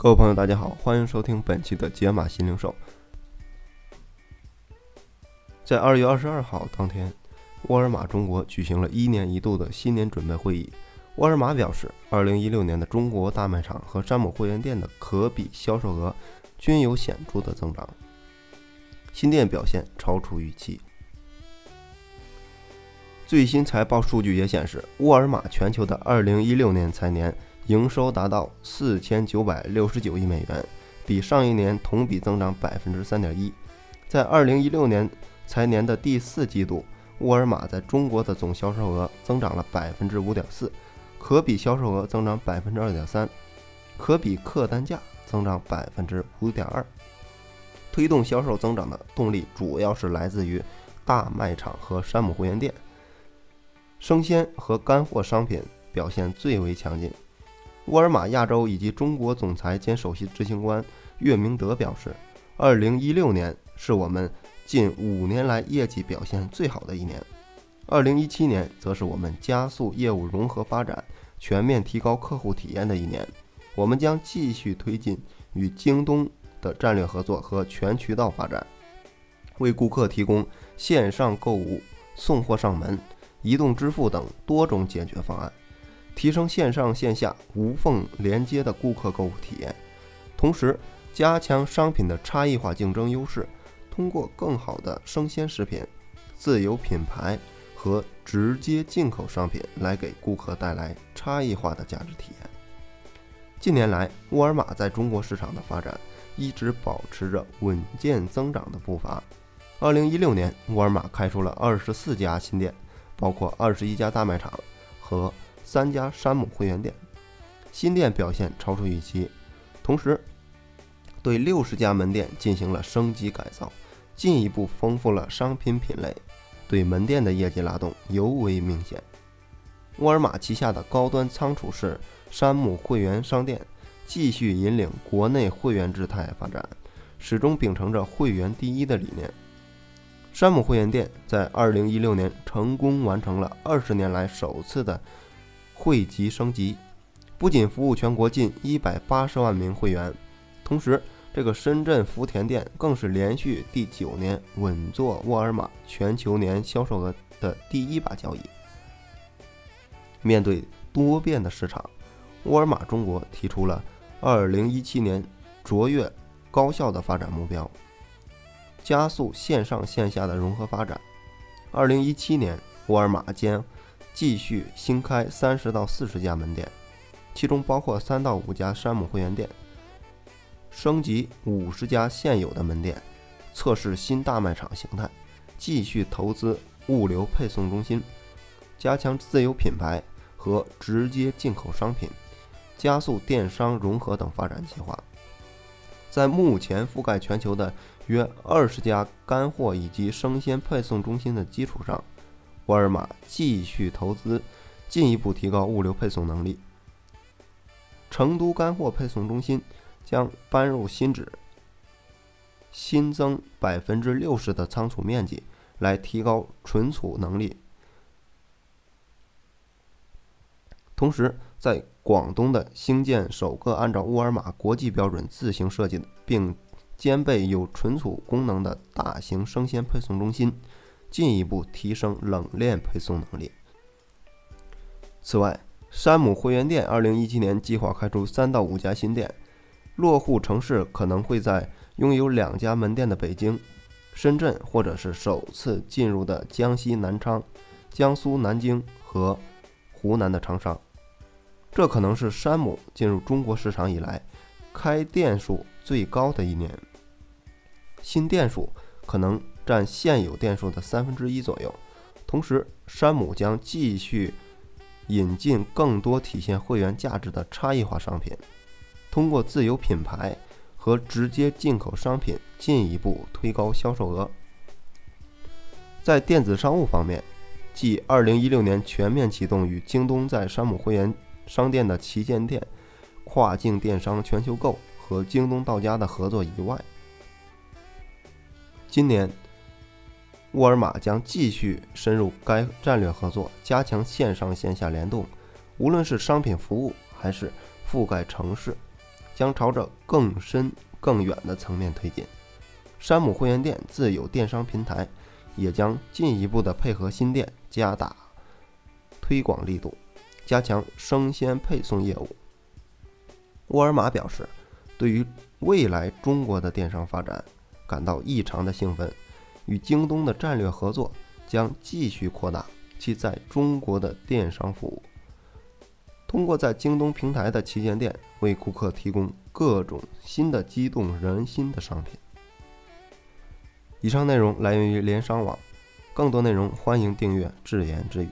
各位朋友，大家好，欢迎收听本期的解码新零售。在二月二十二号当天，沃尔玛中国举行了一年一度的新年准备会议。沃尔玛表示，二零一六年的中国大卖场和山姆会员店的可比销售额均有显著的增长，新店表现超出预期。最新财报数据也显示，沃尔玛全球的二零一六年财年。营收达到四千九百六十九亿美元，比上一年同比增长百分之三点一。在二零一六年财年的第四季度，沃尔玛在中国的总销售额增长了百分之五点四，可比销售额增长百分之二点三，可比客单价增长百分之五点二。推动销售增长的动力主要是来自于大卖场和山姆会员店，生鲜和干货商品表现最为强劲。沃尔玛亚洲以及中国总裁兼首席执行官岳明德表示，二零一六年是我们近五年来业绩表现最好的一年，二零一七年则是我们加速业务融合发展、全面提高客户体验的一年。我们将继续推进与京东的战略合作和全渠道发展，为顾客提供线上购物、送货上门、移动支付等多种解决方案。提升线上线下无缝连接的顾客购物体验，同时加强商品的差异化竞争优势，通过更好的生鲜食品、自有品牌和直接进口商品来给顾客带来差异化的价值体验。近年来，沃尔玛在中国市场的发展一直保持着稳健增长的步伐。二零一六年，沃尔玛开出了二十四家新店，包括二十一家大卖场和。三家山姆会员店，新店表现超出预期，同时对六十家门店进行了升级改造，进一步丰富了商品品类，对门店的业绩拉动尤为明显。沃尔玛旗下的高端仓储式山姆会员商店继续引领国内会员制态发展，始终秉承着会员第一的理念。山姆会员店在二零一六年成功完成了二十年来首次的。汇集升级，不仅服务全国近一百八十万名会员，同时，这个深圳福田店更是连续第九年稳坐沃尔玛全球年销售额的第一把交椅。面对多变的市场，沃尔玛中国提出了二零一七年卓越高效的发展目标，加速线上线下的融合发展。二零一七年，沃尔玛将继续新开三十到四十家门店，其中包括三到五家山姆会员店，升级五十家现有的门店，测试新大卖场形态，继续投资物流配送中心，加强自有品牌和直接进口商品，加速电商融合等发展计划。在目前覆盖全球的约二十家干货以及生鲜配送中心的基础上。沃尔玛继续投资，进一步提高物流配送能力。成都干货配送中心将搬入新址，新增百分之六十的仓储面积，来提高存储能力。同时，在广东的兴建首个按照沃尔玛国际标准自行设计，并兼备有存储功能的大型生鲜配送中心。进一步提升冷链配送能力。此外，山姆会员店2017年计划开出三到五家新店，落户城市可能会在拥有两家门店的北京、深圳，或者是首次进入的江西南昌、江苏南京和湖南的长沙。这可能是山姆进入中国市场以来开店数最高的一年。新店数可能。占现有店数的三分之一左右。同时，山姆将继续引进更多体现会员价值的差异化商品，通过自有品牌和直接进口商品进一步推高销售额。在电子商务方面，继2016年全面启动与京东在山姆会员商店的旗舰店、跨境电商全球购和京东到家的合作以外，今年。沃尔玛将继续深入该战略合作，加强线上线下联动。无论是商品服务还是覆盖城市，将朝着更深更远的层面推进。山姆会员店自有电商平台，也将进一步的配合新店，加大推广力度，加强生鲜配送业务。沃尔玛表示，对于未来中国的电商发展感到异常的兴奋，与京东的战略合作将继续扩大其在中国的电商服务。通过在京东平台的旗舰店为顾客提供各种新的激动人心的商品。以上内容来源于联商网，更多内容欢迎订阅“智言之语”。